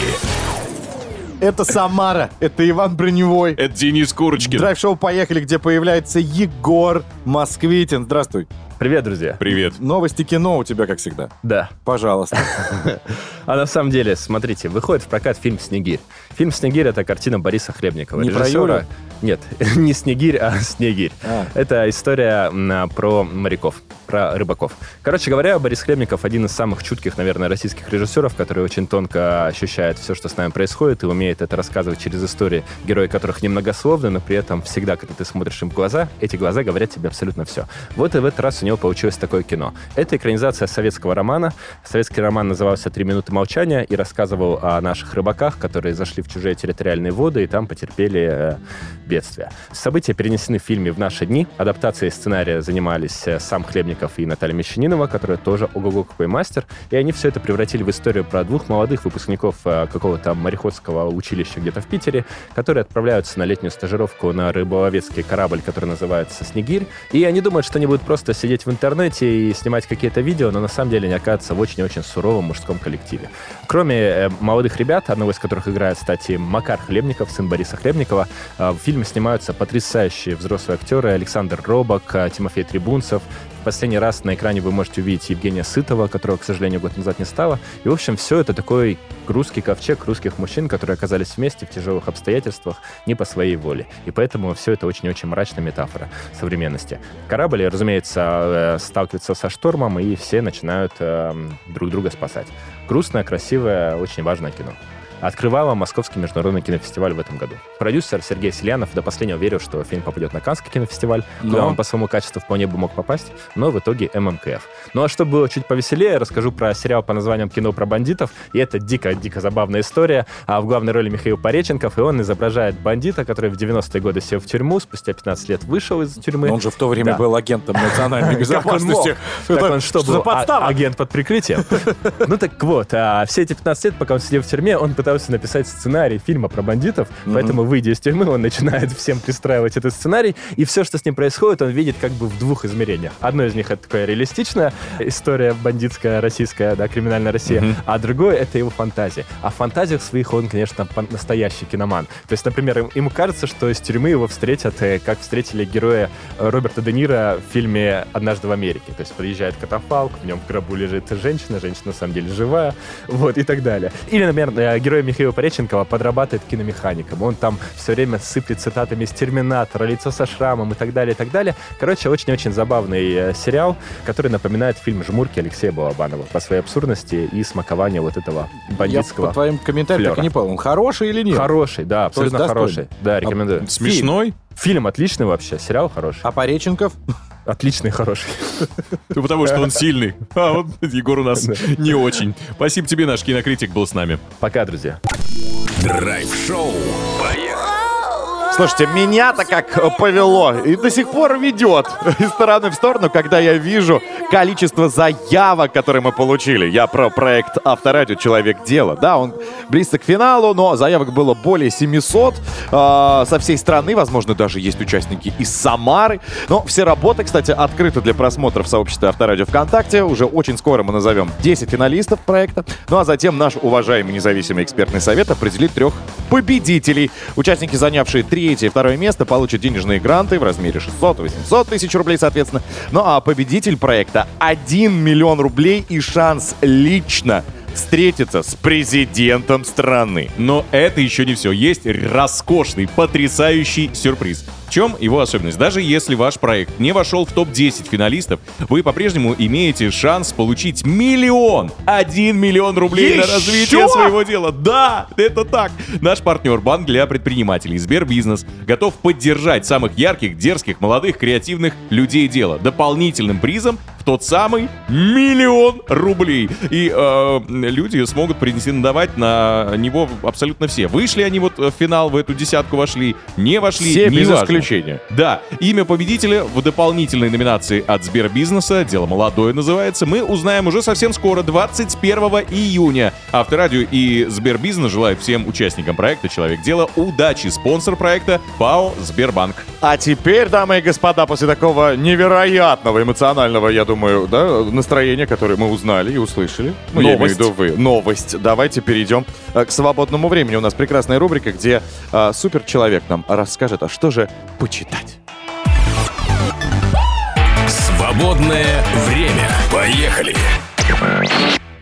Это Самара, это Иван Броневой. Это Денис Курочкин. Драйв-шоу «Поехали», где появляется Егор Москвитин. Здравствуй. Привет, друзья. Привет. Новости кино у тебя, как всегда. Да. Пожалуйста. А на самом деле, смотрите, выходит в прокат фильм «Снегирь». Фильм «Снегирь» — это картина Бориса Хлебникова. Не про режиссера. Юру? Нет, не «Снегирь», а «Снегирь». А. Это история м, про моряков, про рыбаков. Короче говоря, Борис Хлебников один из самых чутких, наверное, российских режиссеров, который очень тонко ощущает все, что с нами происходит, и умеет это рассказывать через истории, герои которых немногословны, но при этом всегда, когда ты смотришь им в глаза, эти глаза говорят тебе абсолютно все. Вот и в этот раз у него получилось такое кино. Это экранизация советского романа. Советский роман назывался «Три минуты молчания» и рассказывал о наших рыбаках, которые зашли в чужие территориальные воды и там потерпели э, бедствия. События перенесены в фильме в наши дни. Адаптацией сценария занимались э, сам Хлебников и Наталья Мещанинова, которая тоже ого-го какой мастер. И они все это превратили в историю про двух молодых выпускников э, какого-то мореходского училища где-то в Питере, которые отправляются на летнюю стажировку на рыболовецкий корабль, который называется «Снегирь». И они думают, что они будут просто сидеть в интернете и снимать какие-то видео, но на самом деле они оказываются в очень-очень суровом мужском коллективе. Кроме э, молодых ребят, одного из которых играет, кстати, Макар Хлебников, сын Бориса Хлебникова, э, в фильме снимаются потрясающие взрослые актеры Александр Робок, э, Тимофей Трибунцев. В последний раз на экране вы можете увидеть Евгения Сытова, которого, к сожалению, год назад не стало. И, в общем, все это такой русский ковчег русских мужчин, которые оказались вместе в тяжелых обстоятельствах не по своей воле. И поэтому все это очень-очень мрачная метафора современности. Корабль, разумеется, э, сталкивается со штормом, и все начинают э, друг друга спасать. Грустное, красивое, очень важное кино. Открывала Московский международный кинофестиваль в этом году. Продюсер Сергей Селянов до последнего верил, что фильм попадет на Каннский кинофестиваль, куда Но? он по своему качеству вполне бы мог попасть, но в итоге ММКФ. Ну а чтобы было чуть повеселее, расскажу про сериал по названием «Кино про бандитов», и это дико-дико забавная история. А в главной роли Михаил Пореченков, и он изображает бандита, который в 90-е годы сел в тюрьму, спустя 15 лет вышел из тюрьмы. Но он же в то время Да. был агентом национальной безопасности. Так он что, был а- агент под прикрытием? Ну так вот, а все эти 15 лет, пока он сидел в тюрьме, он пытался написать сценарий фильма про бандитов, поэтому, выйдя из тюрьмы, он начинает всем пристраивать этот сценарий, и все, что с ним происходит, он видит как бы в двух измерениях. Одно из них — это такая реалистичная история бандитская, российская, да, криминальная Россия, а другое — это его фантазия. А в фантазиях своих он, конечно, настоящий киноман. То есть, например, им- ему кажется, что из тюрьмы его встретят, э, как встретили героя э, Роберта Де Ниро в фильме «Однажды в Америке». То есть приезжает катафалк, в нем в гробу лежит женщина, женщина на самом деле живая, вот, и так далее. Или, например, э, герой Михаила Пореченкова подрабатывает киномехаником. Он там все время сыплет цитатами из «Терминатора», «Лицо со шрамом» и так далее, и так далее. Короче, очень-очень забавный э, сериал, который напоминает фильм «Жмурки» Алексея Балабанова по своей абсурдности и смакованию вот этого Я бандитского. по твоим комментариям так и не понял, он хороший или нет? Хороший, да, абсолютно хороший. Да, рекомендую. Смешной? Фильм отличный вообще, сериал хороший. А Пореченков? Отличный, хороший. Ну, потому что он сильный. А вот Егор у нас не очень. Спасибо тебе, наш кинокритик был с нами. Пока, друзья. Драйв-шоу. Слушайте, меня-то как э, повело и до сих пор ведет из стороны в сторону, когда я вижу количество заявок, которые мы получили. Я про проект Авторадио «Человек дела». Да, он близко к финалу, но заявок было более 700 э, со всей страны. Возможно, даже есть участники из Самары. Но все работы, кстати, открыты для просмотра в сообществе Авторадио ВКонтакте. Уже очень скоро мы назовем 10 финалистов проекта. Ну а затем наш уважаемый независимый экспертный совет определит трех победителей. Участники, занявшие третье и второе место, получат денежные гранты в размере 600 и 800 тысяч рублей, соответственно. Ну а победитель проекта 1 миллион рублей и шанс лично встретиться с президентом страны. Но это еще не все. Есть роскошный, потрясающий сюрприз. В чем его особенность? Даже если ваш проект не вошел в топ-10 финалистов, вы по-прежнему имеете шанс получить миллион, один миллион рублей на Еще? развитие своего дела. Да, это так. Наш партнер Банк для предпринимателей Сбербизнес готов поддержать самых ярких, дерзких, молодых, креативных людей дела дополнительным призом тот самый миллион рублей. И э, люди смогут претендовать на него абсолютно все. Вышли они вот в финал, в эту десятку вошли, не вошли, Все без неважно. исключения. Да, имя победителя в дополнительной номинации от Сбербизнеса, дело молодое называется, мы узнаем уже совсем скоро, 21 июня. Авторадио и Сбербизнес желают всем участникам проекта «Человек дела» удачи. Спонсор проекта ПАО «Сбербанк». А теперь, дамы и господа, после такого невероятного эмоционального, я думаю, да, настроения, которое мы узнали и услышали, ну, я имею в Новость. виду вы, новость, давайте перейдем э, к свободному времени. У нас прекрасная рубрика, где э, суперчеловек нам расскажет, а что же почитать. Свободное время. Поехали.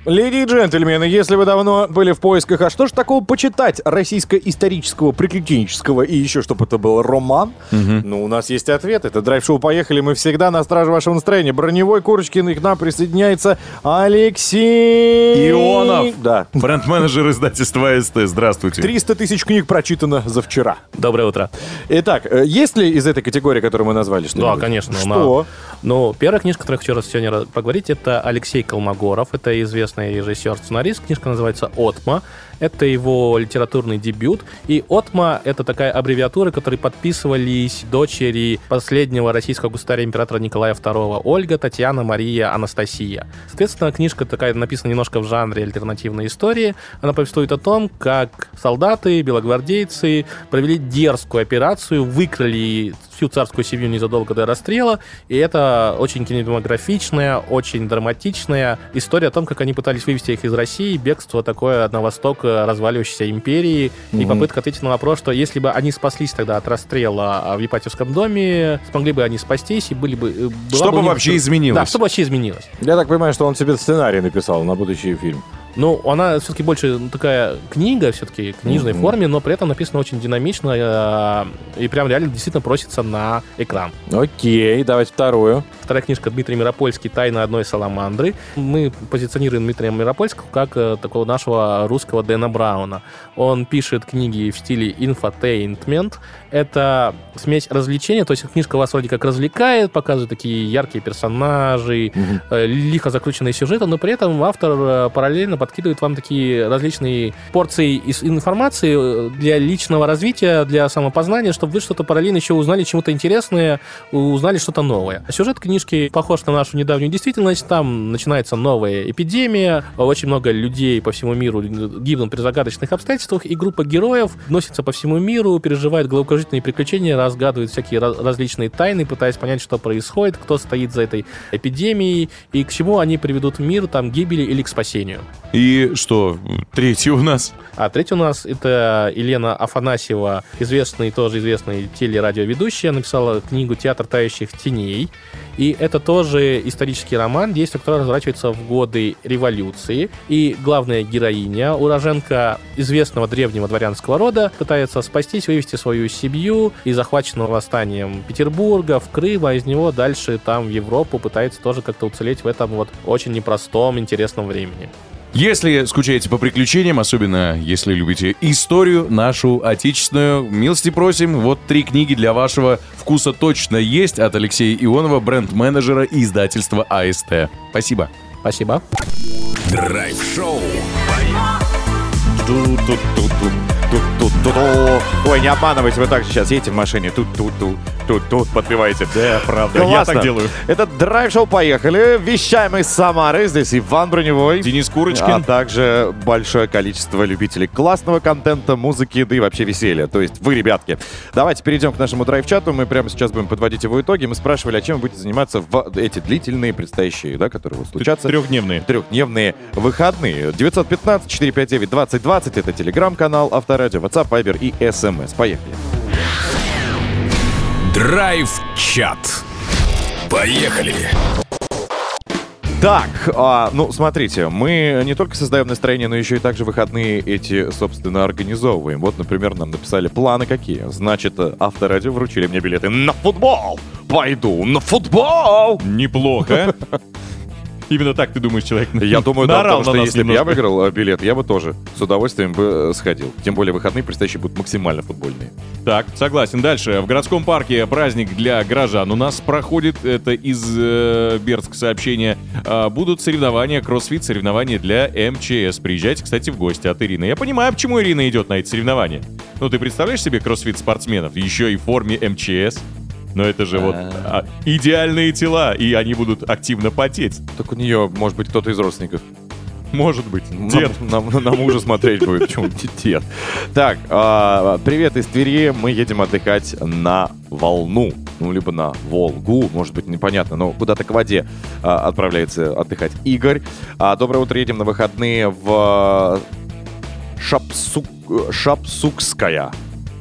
Леди и джентльмены, если вы давно были в поисках, а что же такого почитать российско-исторического, приключенческого и еще, чтобы это был роман, ну, у нас есть ответ. Это драйв-шоу «Поехали». Мы всегда на страже вашего настроения. Броневой Курочкин, и к нам присоединяется Алексей... Ионов. Да. Бренд-менеджер издательства АСТ. Здравствуйте. 300 тысяч книг прочитано за вчера. Доброе утро. Итак, э, есть ли из этой категории, которую мы назвали, что Да, конечно. Что? Ну, первая книжка, которую я хочу сегодня поговорить, это Алексей Колмогоров. Это известный режиссер, сценарист. Книжка называется «Отма». Это его литературный дебют. И «Отма» — это такая аббревиатура, которой подписывались дочери последнего российского государя императора Николая II Ольга, Татьяна, Мария, Анастасия. Соответственно, книжка такая написана немножко в жанре альтернативной истории. Она повествует о том, как солдаты, белогвардейцы провели дерзкую операцию, выкрали всю царскую семью незадолго до расстрела. И это очень кинематографичная, очень драматичная история о том, как они пытались вывести их из России, бегство такое на восток разваливающейся империи, и Мгм. попытка ответить на вопрос, что если бы они спаслись тогда от расстрела а, в Ипатьевском доме, смогли бы они спастись и были бы... э, Что бы вообще изменилось? Да, что бы вообще изменилось. Я так понимаю, что он себе сценарий написал на будущий фильм. Ну, она все-таки больше ну, такая книга, все-таки в книжной Мгм. форме, но при этом написана очень динамично э, и прям реально действительно просится на экран. Окей, давайте вторую. Вторая книжка Дмитрий Миропольский «Тайна одной саламандры». Мы позиционируем Дмитрия Миропольского как э, такого нашего русского Дэна Брауна. Он пишет книги в стиле инфотейнтмент. Это смесь развлечения, то есть книжка вас вроде как развлекает, показывает такие яркие персонажи, э, лихо закрученные сюжеты, но при этом автор э, параллельно подкидывает вам такие различные порции информации э, для личного развития, для самопознания, чтобы вы что-то параллельно еще узнали чему-то интересное, узнали что-то новое. Сюжет книжки похож на нашу недавнюю действительность. Там начинается новая эпидемия, очень много людей по всему миру гибнут при загадочных обстоятельствах, и группа героев носится по всему миру, переживает головокружительные приключения, разгадывает всякие раз- различные тайны, пытаясь понять, что происходит, кто стоит за этой эпидемией, и к чему они приведут мир, там, гибели или к спасению. И что, третий у нас? А третий у нас это Елена Афанасьева, известный, тоже известный телерадиоведущая, написала книгу «Театр тающих теней». И это тоже исторический роман, действие которого разворачивается в годы революции. И главная героиня, уроженка известного древнего дворянского рода, пытается спастись, вывести свою семью из захваченного восстанием Петербурга в Крым, а из него дальше там в Европу пытается тоже как-то уцелеть в этом вот очень непростом, интересном времени. Если скучаете по приключениям, особенно если любите историю нашу отечественную, милости просим, вот три книги для вашего вкуса точно есть от Алексея Ионова, бренд-менеджера и издательства АСТ. Спасибо. Спасибо. Драйв-шоу. Ту-ту-ту-ту-ту-ту-ту. Ой, не обманывайте, вы так же сейчас едете в машине. Тут-тут-тут, тут-тут, подпеваете. Да, правда. Я так делаю. Это драйв-шоу «Поехали». Вещаем из Самары. Здесь Иван Броневой. Денис Курочкин. А также большое количество любителей классного контента, музыки, да и вообще веселья. То есть вы, ребятки. Давайте перейдем к нашему драйв-чату. Мы прямо сейчас будем подводить его итоги. Мы спрашивали, а чем вы будете заниматься в эти длительные предстоящие, да, которые вот случатся. Трехдневные. Трехдневные выходные. 915-459-2020. Это телеграм-канал Авторадио, WhatsApp, Viber и СМС. Поехали. Драйв-чат. Поехали. Так, а, ну смотрите, мы не только создаем настроение, но еще и также выходные эти, собственно, организовываем. Вот, например, нам написали планы какие. Значит, авторадио вручили мне билеты на футбол. Пойду на футбол. Неплохо. Именно так ты думаешь, человек Я думаю, да, потому что если бы я выиграл э, билет, я бы тоже с удовольствием бы э, сходил. Тем более выходные предстоящие будут максимально футбольные. Так, согласен. Дальше. В городском парке праздник для горожан у нас проходит. Это из э, Бердск сообщения. А, будут соревнования, кроссфит, соревнования для МЧС. Приезжайте, кстати, в гости от Ирины. Я понимаю, почему Ирина идет на эти соревнования. Ну, ты представляешь себе кроссфит спортсменов? Еще и в форме МЧС. Но это же вот а, идеальные тела, и они будут активно потеть. Так у нее, может быть, кто-то из родственников. Может быть. Нам- Дед. Нам, на мужа смотреть будет. Почему дед? Так, а, привет из Твери. Мы едем отдыхать на волну. Ну, либо на Волгу, может быть, непонятно, но куда-то к воде а, отправляется отдыхать Игорь. А, доброе утро, едем на выходные в Шапсук... Шапсукская.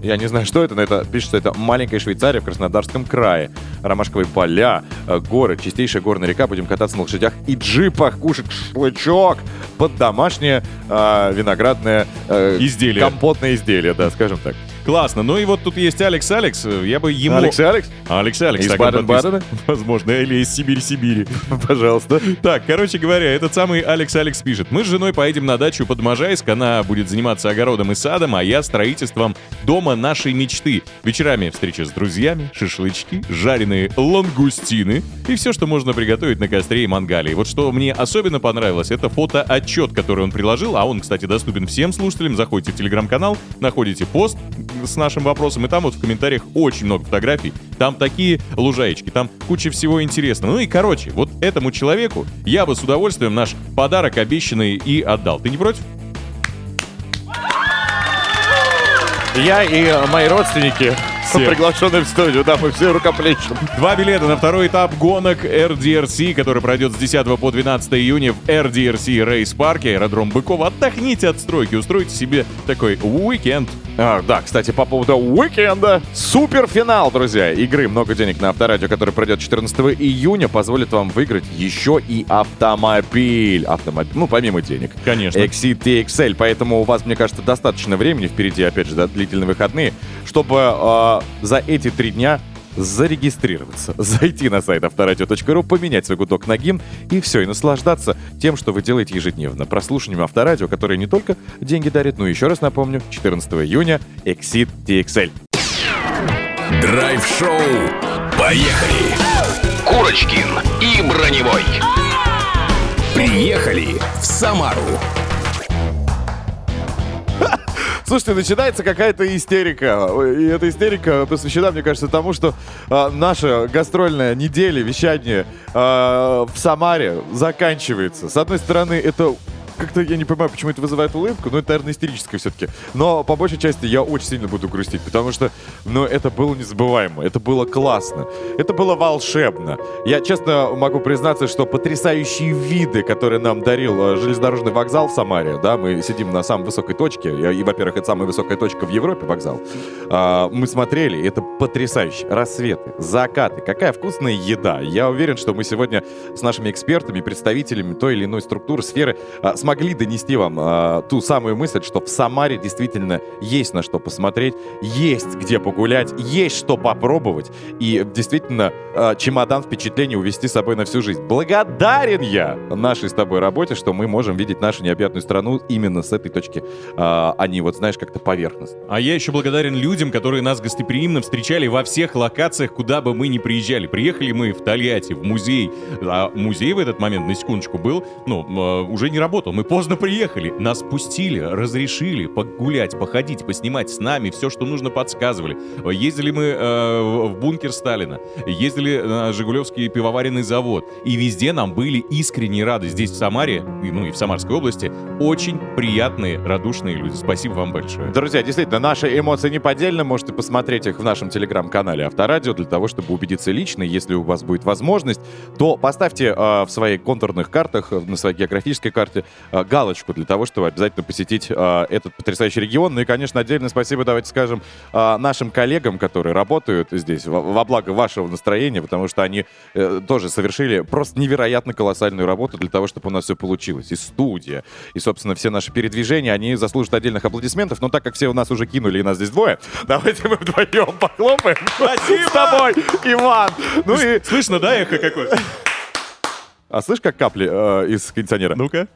Я не знаю, что это, но это пишет, что это маленькая Швейцария в Краснодарском крае. Ромашковые поля, э, горы, чистейшая горная река. Будем кататься на лошадях и джипах, кушать шашлычок под домашнее э, виноградное э, Изделие. компотное изделие, да, скажем так. Классно. Ну и вот тут есть Алекс Алекс. Я бы ему... Алекс Алекс? Алекс Алекс. Из Баден-Бадена? Возможно, или из Сибири-Сибири. Пожалуйста. Так, короче говоря, этот самый Алекс Алекс пишет. Мы с женой поедем на дачу под Можайск. Она будет заниматься огородом и садом, а я строительством дома нашей мечты. Вечерами встреча с друзьями, шашлычки, жареные лангустины и все, что можно приготовить на костре и мангале. Вот что мне особенно понравилось, это фотоотчет, который он приложил, а он, кстати, доступен всем слушателям. Заходите в телеграм-канал, находите пост с нашим вопросом, и там вот в комментариях очень много фотографий. Там такие лужаечки, там куча всего интересного. Ну и короче, вот этому человеку я бы с удовольствием наш подарок обещанный и отдал. Ты не против? Я и мои родственники, Все. приглашенные в студию, да, мы все рукоплещем. Два билета на второй этап гонок RDRC, который пройдет с 10 по 12 июня в RDRC Рейс Парке, аэродром Быкова. Отдохните от стройки, устройте себе такой уикенд. А, да, кстати, по поводу уикенда. Суперфинал, друзья, игры «Много денег» на Авторадио, который пройдет 14 июня, позволит вам выиграть еще и автомобиль. Автомобиль, ну, помимо денег. Конечно. Exit TXL. Поэтому у вас, мне кажется, достаточно времени впереди, опять же, да, длительные выходные, чтобы э, за эти три дня зарегистрироваться, зайти на сайт авторадио.ру, поменять свой гудок на гимн и все, и наслаждаться тем, что вы делаете ежедневно. Прослушиванием авторадио, которое не только деньги дарит, но еще раз напомню, 14 июня Exit TXL. Драйв-шоу. Поехали! Курочкин и Броневой. Приехали в Самару. Слушайте, начинается какая-то истерика. И эта истерика посвящена, мне кажется, тому, что а, наша гастрольная неделя, вещание а, в Самаре заканчивается. С одной стороны, это как-то я не понимаю, почему это вызывает улыбку, но это, наверное, истерическое все-таки. Но по большей части я очень сильно буду грустить, потому что, ну, это было незабываемо, это было классно, это было волшебно. Я честно могу признаться, что потрясающие виды, которые нам дарил э, железнодорожный вокзал в Самаре, да, мы сидим на самой высокой точке, и, во-первых, это самая высокая точка в Европе, вокзал. А, мы смотрели, это потрясающе. Рассветы, закаты, какая вкусная еда. Я уверен, что мы сегодня с нашими экспертами, представителями той или иной структуры, сферы а, смогли донести вам а, ту самую мысль, что в Самаре действительно есть на что посмотреть, есть где погулять, есть что попробовать, и действительно а, чемодан впечатлений увести с собой на всю жизнь. Благодарен я нашей с тобой работе, что мы можем видеть нашу необъятную страну именно с этой точки, а, а не вот, знаешь, как-то поверхностно. А я еще благодарен людям, которые нас гостеприимно встречали во всех локациях, куда бы мы ни приезжали. Приехали мы в Тольятти, в музей. А музей в этот момент, на секундочку, был, ну, э, уже не работал. Мы поздно приехали. Нас пустили, разрешили погулять, походить, поснимать с нами. Все, что нужно, подсказывали. Ездили мы э, в бункер Сталина. Ездили на Жигулевский пивоваренный завод. И везде нам были искренне рады. Здесь, в Самаре, ну и в Самарской области, очень приятные, радушные люди. Спасибо вам большое. Друзья, действительно, наши эмоции неподдельны. Можете посмотреть их в нашем телеграм-канале Авторадио для того, чтобы убедиться лично. Если у вас будет возможность, то поставьте э, в своих контурных картах, э, на своей географической карте галочку для того, чтобы обязательно посетить э, этот потрясающий регион. Ну и, конечно, отдельное спасибо, давайте скажем, э, нашим коллегам, которые работают здесь во, благо вашего настроения, потому что они э, тоже совершили просто невероятно колоссальную работу для того, чтобы у нас все получилось. И студия, и, собственно, все наши передвижения, они заслужат отдельных аплодисментов. Но так как все у нас уже кинули, и нас здесь двое, давайте мы вдвоем похлопаем. Спасибо! С тобой, Иван. Ну и... Слышно, да, эхо какое? А слышь, как капли э, из кондиционера? Ну-ка.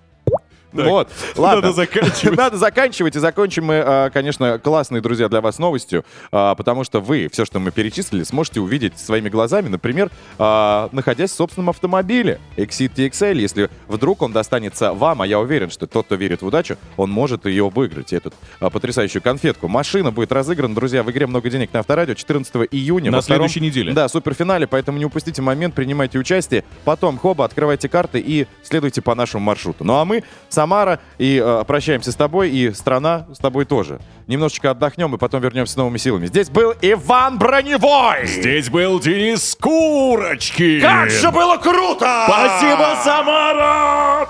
Вот, ладно. надо заканчивать. Надо заканчивать. И закончим мы, а, конечно, классные, друзья, для вас новостью, а, потому что вы все, что мы перечислили, сможете увидеть своими глазами, например, а, находясь в собственном автомобиле Exit TXL. Если вдруг он достанется вам, а я уверен, что тот, кто верит в удачу, он может ее выиграть, эту потрясающую конфетку. Машина будет разыграна, друзья, в игре «Много денег» на Авторадио 14 июня. На втором- следующей неделе. Да, суперфинале, поэтому не упустите момент, принимайте участие. Потом, хоба, открывайте карты и следуйте по нашему маршруту. Ну а мы, Самара, и э, прощаемся с тобой, и страна с тобой тоже. Немножечко отдохнем, и потом вернемся с новыми силами. Здесь был Иван Броневой! Здесь был Денис Курочки. Как же было круто! Спасибо, Самара!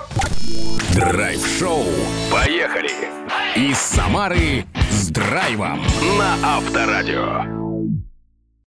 Драйв-шоу. Поехали! Из Самары с драйвом на Авторадио.